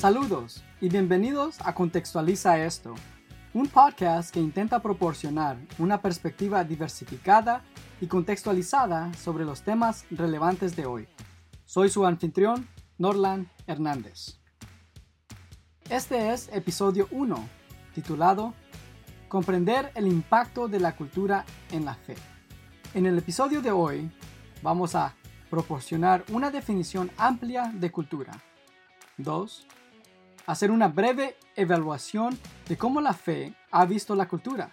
Saludos y bienvenidos a Contextualiza esto, un podcast que intenta proporcionar una perspectiva diversificada y contextualizada sobre los temas relevantes de hoy. Soy su anfitrión, Norland Hernández. Este es episodio 1, titulado Comprender el impacto de la cultura en la fe. En el episodio de hoy vamos a proporcionar una definición amplia de cultura. 2 hacer una breve evaluación de cómo la fe ha visto la cultura.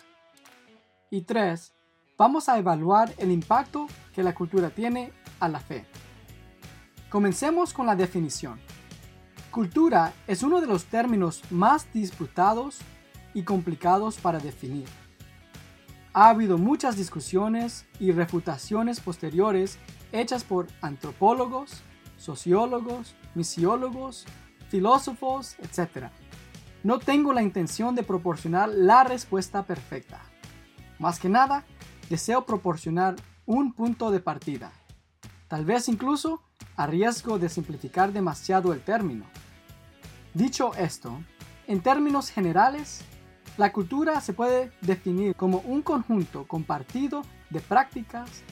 Y tres, vamos a evaluar el impacto que la cultura tiene a la fe. Comencemos con la definición. Cultura es uno de los términos más disputados y complicados para definir. Ha habido muchas discusiones y refutaciones posteriores hechas por antropólogos, sociólogos, misiólogos, filósofos, etc. No tengo la intención de proporcionar la respuesta perfecta. Más que nada, deseo proporcionar un punto de partida. Tal vez incluso a riesgo de simplificar demasiado el término. Dicho esto, en términos generales, la cultura se puede definir como un conjunto compartido de prácticas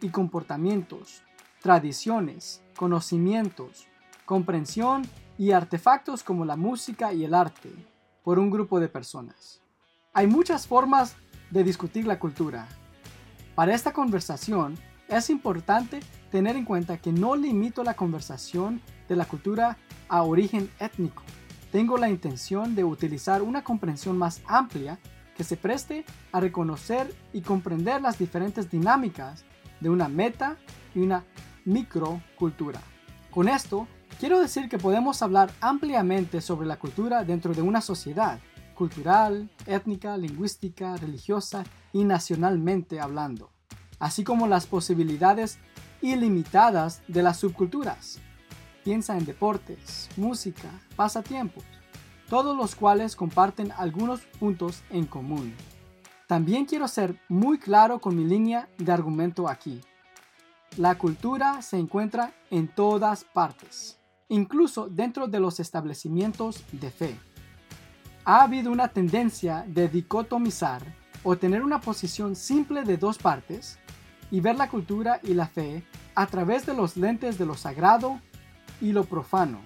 y comportamientos, tradiciones, conocimientos, comprensión y artefactos como la música y el arte por un grupo de personas. Hay muchas formas de discutir la cultura. Para esta conversación es importante tener en cuenta que no limito la conversación de la cultura a origen étnico. Tengo la intención de utilizar una comprensión más amplia que se preste a reconocer y comprender las diferentes dinámicas de una meta y una microcultura. Con esto Quiero decir que podemos hablar ampliamente sobre la cultura dentro de una sociedad, cultural, étnica, lingüística, religiosa y nacionalmente hablando, así como las posibilidades ilimitadas de las subculturas. Piensa en deportes, música, pasatiempos, todos los cuales comparten algunos puntos en común. También quiero ser muy claro con mi línea de argumento aquí. La cultura se encuentra en todas partes incluso dentro de los establecimientos de fe. Ha habido una tendencia de dicotomizar o tener una posición simple de dos partes y ver la cultura y la fe a través de los lentes de lo sagrado y lo profano.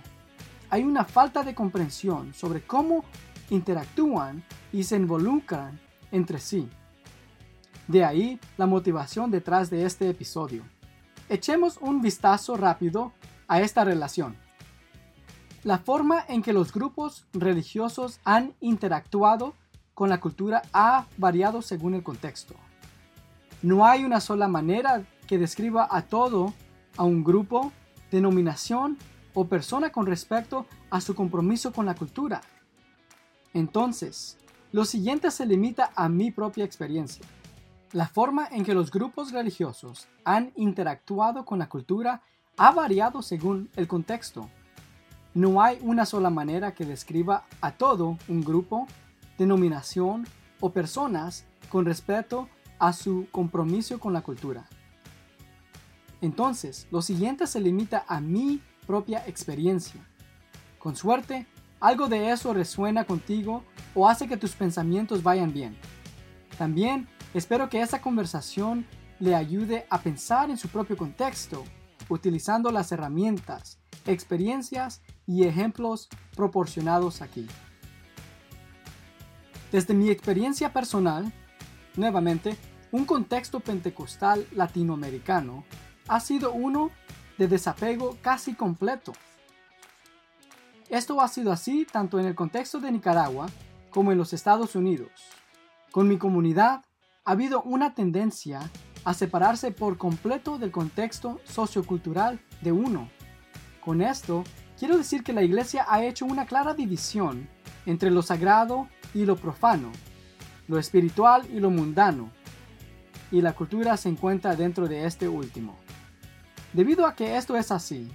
Hay una falta de comprensión sobre cómo interactúan y se involucran entre sí. De ahí la motivación detrás de este episodio. Echemos un vistazo rápido a esta relación. La forma en que los grupos religiosos han interactuado con la cultura ha variado según el contexto. No hay una sola manera que describa a todo a un grupo, denominación o persona con respecto a su compromiso con la cultura. Entonces, lo siguiente se limita a mi propia experiencia. La forma en que los grupos religiosos han interactuado con la cultura ha variado según el contexto. No hay una sola manera que describa a todo un grupo, denominación o personas con respecto a su compromiso con la cultura. Entonces, lo siguiente se limita a mi propia experiencia. Con suerte, algo de eso resuena contigo o hace que tus pensamientos vayan bien. También espero que esta conversación le ayude a pensar en su propio contexto, utilizando las herramientas, experiencias y ejemplos proporcionados aquí. Desde mi experiencia personal, nuevamente, un contexto pentecostal latinoamericano ha sido uno de desapego casi completo. Esto ha sido así tanto en el contexto de Nicaragua como en los Estados Unidos. Con mi comunidad ha habido una tendencia a separarse por completo del contexto sociocultural de uno. Con esto Quiero decir que la iglesia ha hecho una clara división entre lo sagrado y lo profano, lo espiritual y lo mundano, y la cultura se encuentra dentro de este último. Debido a que esto es así,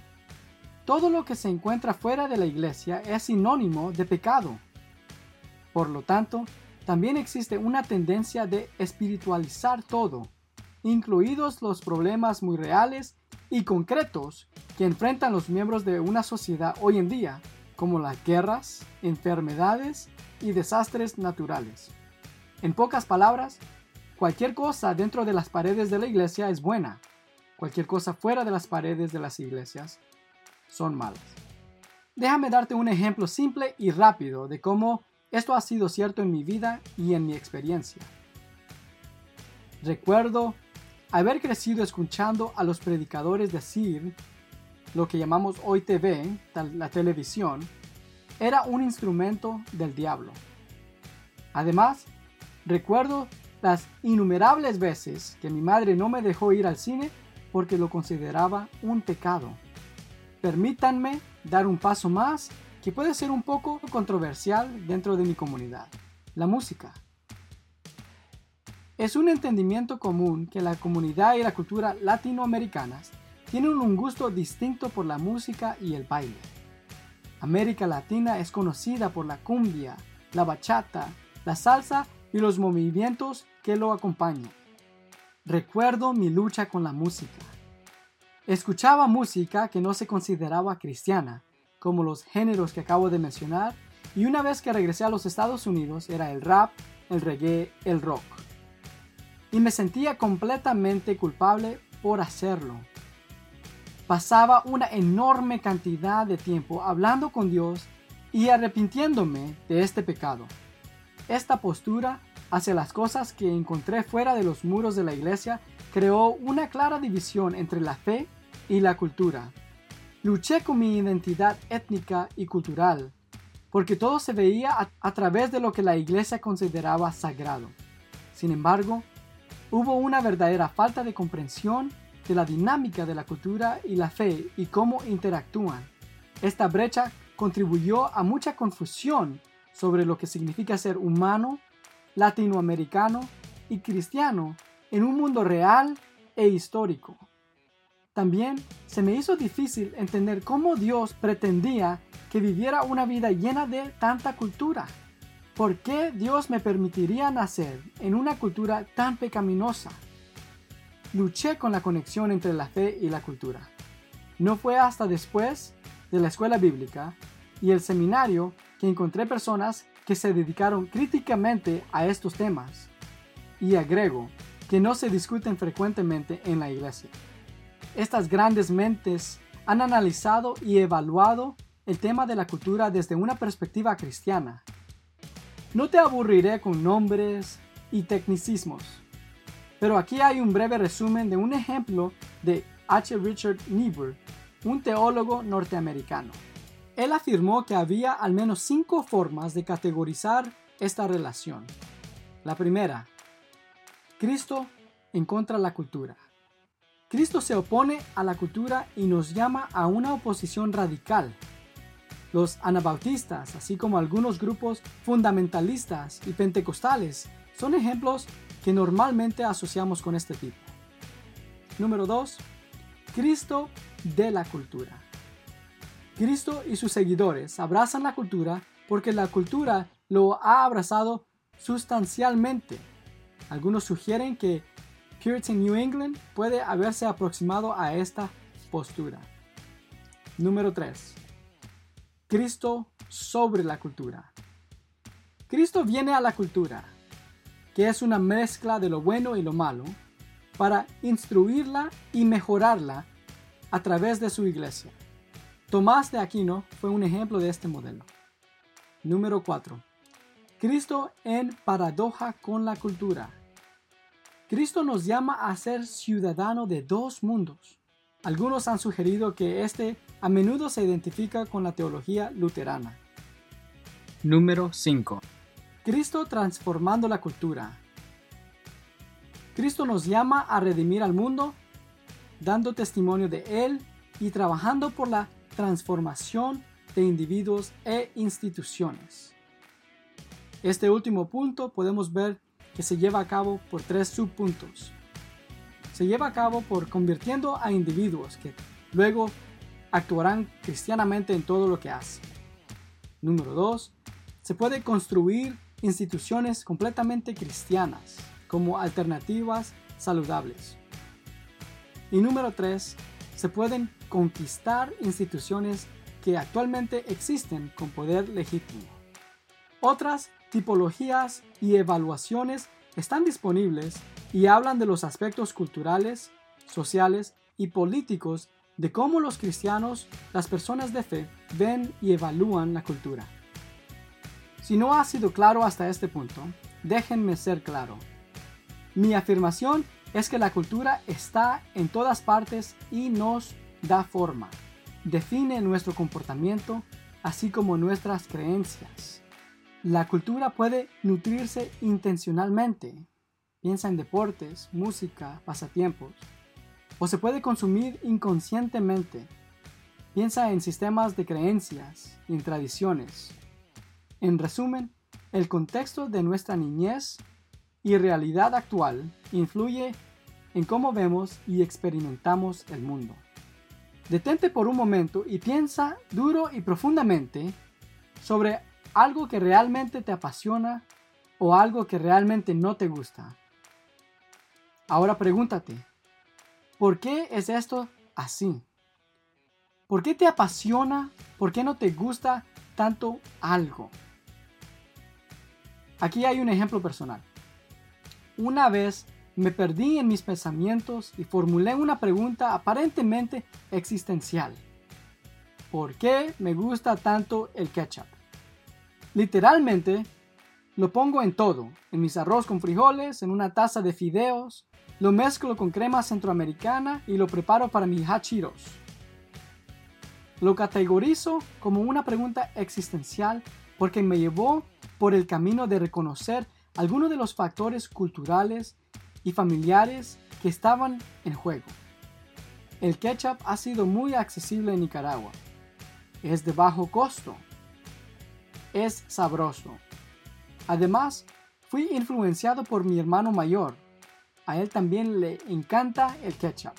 todo lo que se encuentra fuera de la iglesia es sinónimo de pecado. Por lo tanto, también existe una tendencia de espiritualizar todo, incluidos los problemas muy reales y concretos que enfrentan los miembros de una sociedad hoy en día, como las guerras, enfermedades y desastres naturales. En pocas palabras, cualquier cosa dentro de las paredes de la iglesia es buena, cualquier cosa fuera de las paredes de las iglesias son malas. Déjame darte un ejemplo simple y rápido de cómo esto ha sido cierto en mi vida y en mi experiencia. Recuerdo haber crecido escuchando a los predicadores decir lo que llamamos hoy TV, la televisión, era un instrumento del diablo. Además, recuerdo las innumerables veces que mi madre no me dejó ir al cine porque lo consideraba un pecado. Permítanme dar un paso más que puede ser un poco controversial dentro de mi comunidad, la música. Es un entendimiento común que la comunidad y la cultura latinoamericanas tienen un gusto distinto por la música y el baile. América Latina es conocida por la cumbia, la bachata, la salsa y los movimientos que lo acompañan. Recuerdo mi lucha con la música. Escuchaba música que no se consideraba cristiana, como los géneros que acabo de mencionar, y una vez que regresé a los Estados Unidos era el rap, el reggae, el rock y me sentía completamente culpable por hacerlo. Pasaba una enorme cantidad de tiempo hablando con Dios y arrepintiéndome de este pecado. Esta postura hacia las cosas que encontré fuera de los muros de la iglesia creó una clara división entre la fe y la cultura. Luché con mi identidad étnica y cultural, porque todo se veía a, través de lo que la iglesia consideraba sagrado. Sin embargo, hubo una verdadera falta de comprensión de la dinámica de la cultura y la fe y cómo interactúan. Esta brecha contribuyó a mucha confusión sobre lo que significa ser humano, latinoamericano y cristiano en un mundo real e histórico. También se me hizo difícil entender cómo Dios pretendía que viviera una vida llena de tanta cultura. ¿Por qué Dios me permitiría nacer en una cultura tan pecaminosa? Luché con la conexión entre la fe y la cultura. No fue hasta después de la escuela bíblica y el seminario que encontré personas que se dedicaron críticamente a estos temas. Y agrego que no se discuten frecuentemente en la iglesia. Estas grandes mentes han analizado y evaluado el tema de la cultura desde una perspectiva cristiana no te aburriré con nombres y tecnicismos, pero aquí hay un breve resumen de un ejemplo de H. Richard Niebuhr, un teólogo norteamericano. Él afirmó que había al menos cinco formas de categorizar esta relación. La primera, Cristo en contra de la cultura. Cristo se opone a la cultura y nos llama a una oposición radical los anabautistas, así como algunos grupos fundamentalistas y pentecostales, son ejemplos que normalmente asociamos con este tipo. Número 2. Cristo de la cultura. Cristo y sus seguidores abrazan la cultura porque la cultura lo ha abrazado sustancialmente. Algunos sugieren que Puritan New England puede haberse aproximado a esta postura. Número 3. Cristo sobre la cultura. Cristo viene a la cultura, que es una mezcla de lo bueno y lo malo, para instruirla y mejorarla a través de su iglesia. Tomás de Aquino fue un ejemplo de este modelo. Número 4. Cristo en paradoja con la cultura. Cristo nos llama a ser ciudadano de dos mundos. Algunos han sugerido que este a menudo se identifica con la teología luterana. Número 5. Cristo transformando la cultura. Cristo nos llama a redimir al mundo, dando testimonio de Él y trabajando por la transformación de individuos e instituciones. Este último punto podemos ver que se lleva a cabo por tres subpuntos. Se lleva a cabo por convirtiendo a individuos que luego actuarán cristianamente en todo lo que hacen. Número 2. Se puede construir instituciones completamente cristianas como alternativas saludables. Y número 3. Se pueden conquistar instituciones que actualmente existen con poder legítimo. Otras tipologías y evaluaciones están disponibles y hablan de los aspectos culturales, sociales y políticos de cómo los cristianos, las personas de fe, ven y evalúan la cultura. Si no ha sido claro hasta este punto, déjenme ser claro. Mi afirmación es que la cultura está en todas partes y nos da forma, define nuestro comportamiento, así como nuestras creencias. La cultura puede nutrirse intencionalmente. Piensa en deportes, música, pasatiempos. O se puede consumir inconscientemente. Piensa en sistemas de creencias y en tradiciones. En resumen, el contexto de nuestra niñez y realidad actual influye en cómo vemos y experimentamos el mundo. Detente por un momento y piensa duro y profundamente sobre algo que realmente te apasiona o algo que realmente no te gusta. Ahora pregúntate, ¿por qué es esto así? ¿Por qué te apasiona? ¿Por qué no te gusta tanto algo? Aquí hay un ejemplo personal. Una vez me perdí en mis pensamientos y formulé una pregunta aparentemente existencial. ¿Por qué me gusta tanto el ketchup? Literalmente, lo pongo en todo, en mis arroz con frijoles, en una taza de fideos, lo mezclo con crema centroamericana y lo preparo para mis hachiros. Lo categorizo como una pregunta existencial porque me llevó por el camino de reconocer algunos de los factores culturales y familiares que estaban en juego. El ketchup ha sido muy accesible en Nicaragua. Es de bajo costo. Es sabroso. Además, fui influenciado por mi hermano mayor. A él también le encanta el ketchup.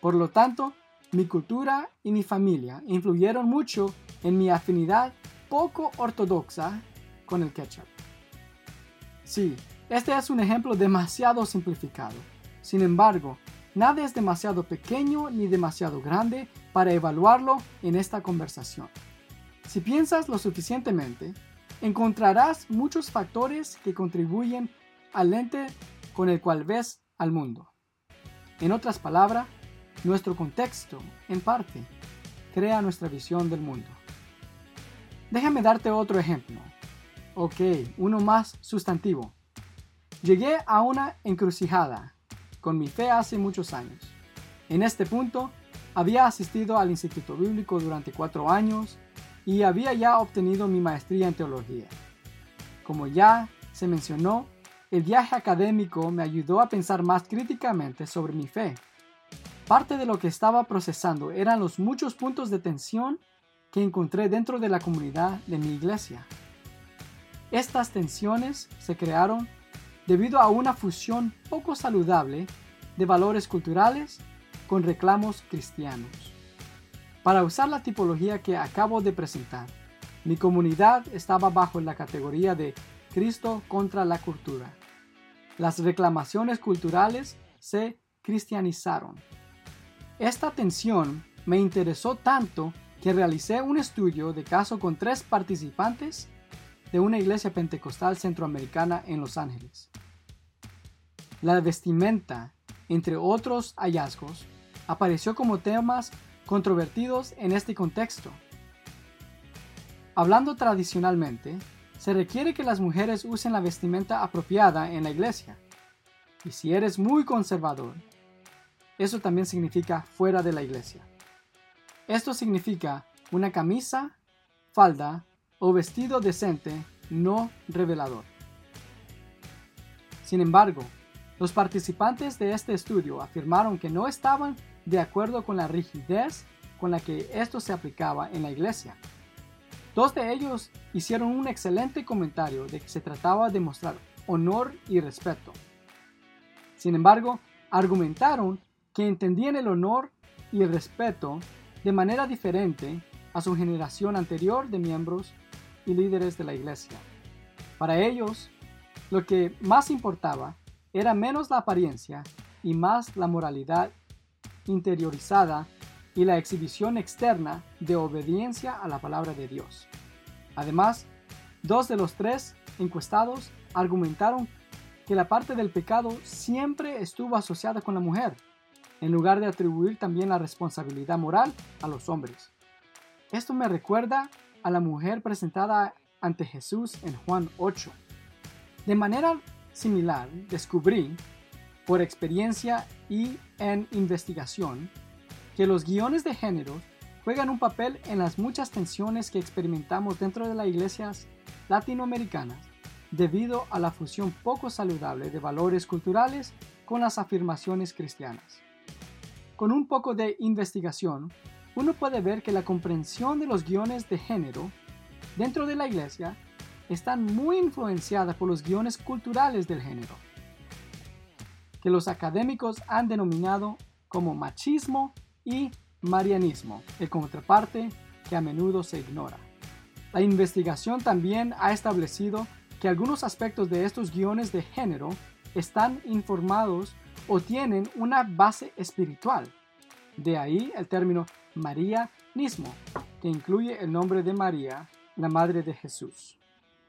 Por lo tanto, mi cultura y mi familia influyeron mucho en mi afinidad poco ortodoxa con el ketchup. Sí, este es un ejemplo demasiado simplificado. Sin embargo, nada es demasiado pequeño ni demasiado grande para evaluarlo en esta conversación. Si piensas lo suficientemente, encontrarás muchos factores que contribuyen al lente con el cual ves al mundo. En otras palabras, nuestro contexto, en parte, crea nuestra visión del mundo. Déjame darte otro ejemplo. Ok, uno más sustantivo. Llegué a una encrucijada con mi fe hace muchos años. En este punto, había asistido al Instituto Bíblico durante cuatro años y había ya obtenido mi maestría en teología. Como ya se mencionó, el viaje académico me ayudó a pensar más críticamente sobre mi fe. Parte de lo que estaba procesando eran los muchos puntos de tensión que encontré dentro de la comunidad de mi iglesia. Estas tensiones se crearon debido a una fusión poco saludable de valores culturales con reclamos cristianos. Para usar la tipología que acabo de presentar, mi comunidad estaba bajo la categoría de Cristo contra la cultura. Las reclamaciones culturales se cristianizaron. Esta tensión me interesó tanto que realicé un estudio de caso con tres participantes de una iglesia pentecostal centroamericana en Los Ángeles. La vestimenta, entre otros hallazgos, apareció como temas controvertidos en este contexto. Hablando tradicionalmente, se requiere que las mujeres usen la vestimenta apropiada en la iglesia. Y si eres muy conservador, eso también significa fuera de la iglesia. Esto significa una camisa, falda o vestido decente no revelador. Sin embargo, los participantes de este estudio afirmaron que no estaban de acuerdo con la rigidez con la que esto se aplicaba en la iglesia. Dos de ellos hicieron un excelente comentario de que se trataba de mostrar honor y respeto. Sin embargo, argumentaron que entendían el honor y el respeto de manera diferente a su generación anterior de miembros y líderes de la iglesia. Para ellos, lo que más importaba era menos la apariencia y más la moralidad interiorizada y la exhibición externa de obediencia a la palabra de Dios. Además, dos de los tres encuestados argumentaron que la parte del pecado siempre estuvo asociada con la mujer, en lugar de atribuir también la responsabilidad moral a los hombres. Esto me recuerda a la mujer presentada ante Jesús en Juan 8. De manera similar, descubrí, por experiencia y en investigación, que los guiones de género juegan un papel en las muchas tensiones que experimentamos dentro de las iglesias latinoamericanas debido a la fusión poco saludable de valores culturales con las afirmaciones cristianas. Con un poco de investigación, uno puede ver que la comprensión de los guiones de género dentro de la iglesia están muy influenciadas por los guiones culturales del género, que los académicos han denominado como machismo y marianismo, el contraparte que a menudo se ignora. La investigación también ha establecido que algunos aspectos de estos guiones de género están informados o tienen una base espiritual. De ahí el término marianismo, que incluye el nombre de María, la madre de Jesús.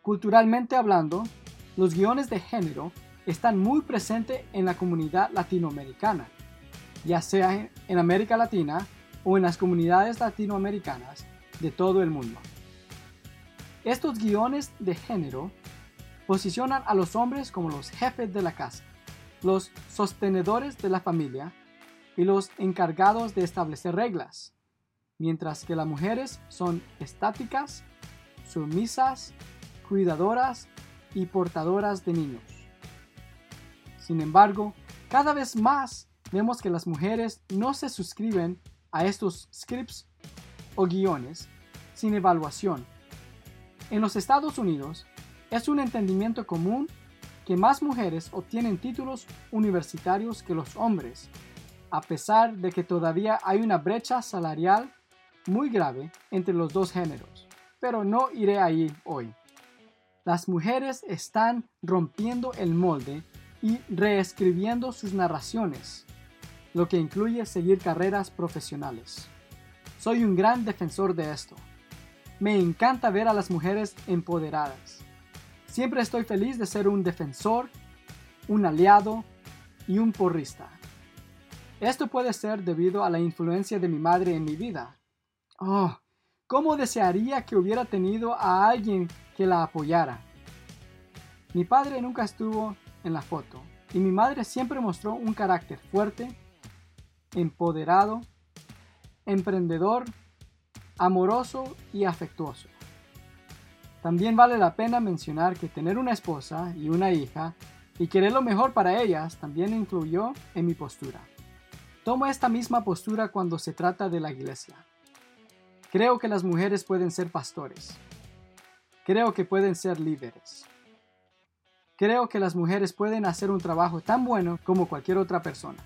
Culturalmente hablando, los guiones de género están muy presentes en la comunidad latinoamericana, ya sea en América Latina o en las comunidades latinoamericanas de todo el mundo. Estos guiones de género posicionan a los hombres como los jefes de la casa, los sostenedores de la familia y los encargados de establecer reglas, mientras que las mujeres son estáticas, sumisas, cuidadoras y portadoras de niños. Sin embargo, cada vez más vemos que las mujeres no se suscriben a estos scripts o guiones sin evaluación. En los Estados Unidos es un entendimiento común que más mujeres obtienen títulos universitarios que los hombres, a pesar de que todavía hay una brecha salarial muy grave entre los dos géneros. Pero no iré ahí hoy. Las mujeres están rompiendo el molde y reescribiendo sus narraciones, lo que incluye seguir carreras profesionales. Soy un gran defensor de esto. Me encanta ver a las mujeres empoderadas. Siempre estoy feliz de ser un defensor, un aliado y un porrista. Esto puede ser debido a la influencia de mi madre en mi vida. Oh, cómo desearía que hubiera tenido a alguien que la apoyara. Mi padre nunca estuvo en la foto y mi madre siempre mostró un carácter fuerte, empoderado, emprendedor, amoroso y afectuoso. También vale la pena mencionar que tener una esposa y una hija y querer lo mejor para ellas también influyó en mi postura. Tomo esta misma postura cuando se trata de la iglesia. Creo que las mujeres pueden ser pastores. Creo que pueden ser líderes. Creo que las mujeres pueden hacer un trabajo tan bueno como cualquier otra persona.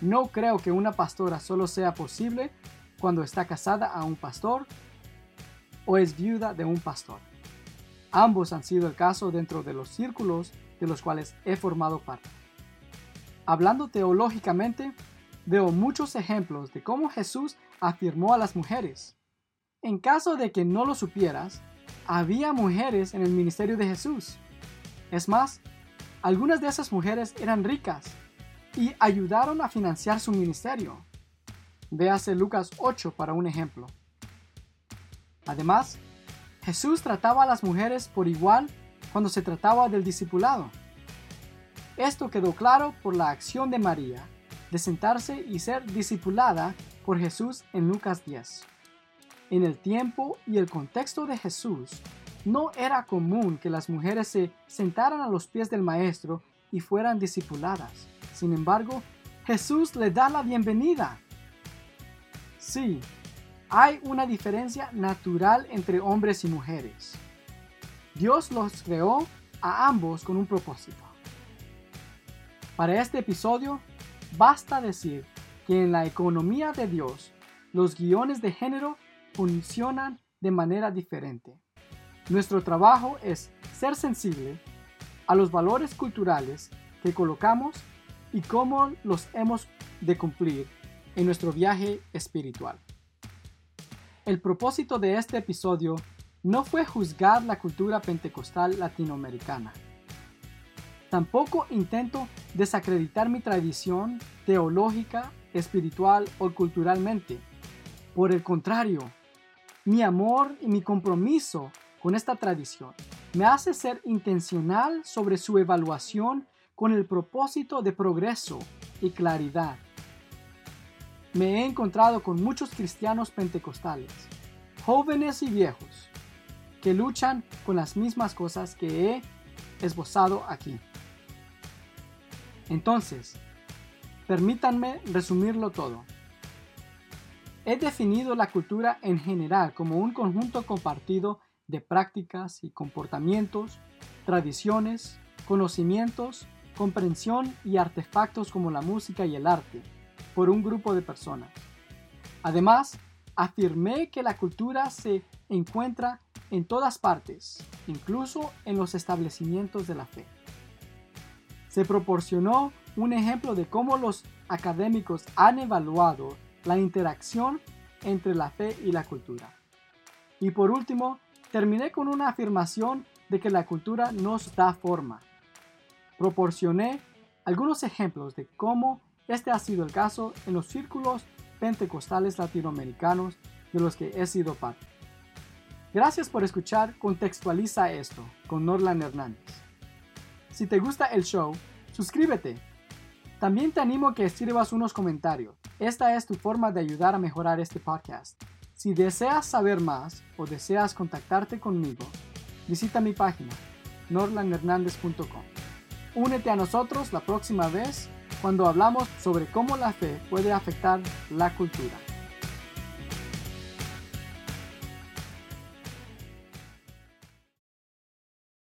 No creo que una pastora solo sea posible cuando está casada a un pastor o es viuda de un pastor. Ambos han sido el caso dentro de los círculos de los cuales he formado parte. Hablando teológicamente, veo muchos ejemplos de cómo Jesús afirmó a las mujeres. En caso de que no lo supieras, había mujeres en el ministerio de Jesús. Es más, algunas de esas mujeres eran ricas y ayudaron a financiar su ministerio. Véase Lucas 8 para un ejemplo. Además, Jesús trataba a las mujeres por igual cuando se trataba del discipulado. Esto quedó claro por la acción de María de sentarse y ser discipulada por Jesús en Lucas 10. En el tiempo y el contexto de Jesús, no era común que las mujeres se sentaran a los pies del Maestro y fueran discipuladas. Sin embargo, Jesús le da la bienvenida. Sí, hay una diferencia natural entre hombres y mujeres. Dios los creó a ambos con un propósito. Para este episodio, basta decir que en la economía de Dios, los guiones de género funcionan de manera diferente. Nuestro trabajo es ser sensible a los valores culturales que colocamos y cómo los hemos de cumplir en nuestro viaje espiritual. El propósito de este episodio no fue juzgar la cultura pentecostal latinoamericana. Tampoco intento desacreditar mi tradición teológica, espiritual o culturalmente. Por el contrario, mi amor y mi compromiso con esta tradición me hace ser intencional sobre su evaluación con el propósito de progreso y claridad. Me he encontrado con muchos cristianos pentecostales, jóvenes y viejos, que luchan con las mismas cosas que he esbozado aquí. Entonces, permítanme resumirlo todo. He definido la cultura en general como un conjunto compartido de prácticas y comportamientos, tradiciones, conocimientos, comprensión y artefactos como la música y el arte, por un grupo de personas. Además, afirmé que la cultura se encuentra en todas partes, incluso en los establecimientos de la fe. Se proporcionó un ejemplo de cómo los académicos han evaluado la interacción entre la fe y la cultura. Y por último, terminé con una afirmación de que la cultura nos da forma. Proporcioné algunos ejemplos de cómo este ha sido el caso en los círculos pentecostales latinoamericanos de los que he sido parte. Gracias por escuchar Contextualiza esto con Norlan Hernández. Si te gusta el show, suscríbete. También te animo a que escribas unos comentarios. Esta es tu forma de ayudar a mejorar este podcast. Si deseas saber más o deseas contactarte conmigo, visita mi página norlanhernandez.com. Únete a nosotros la próxima vez cuando hablamos sobre cómo la fe puede afectar la cultura.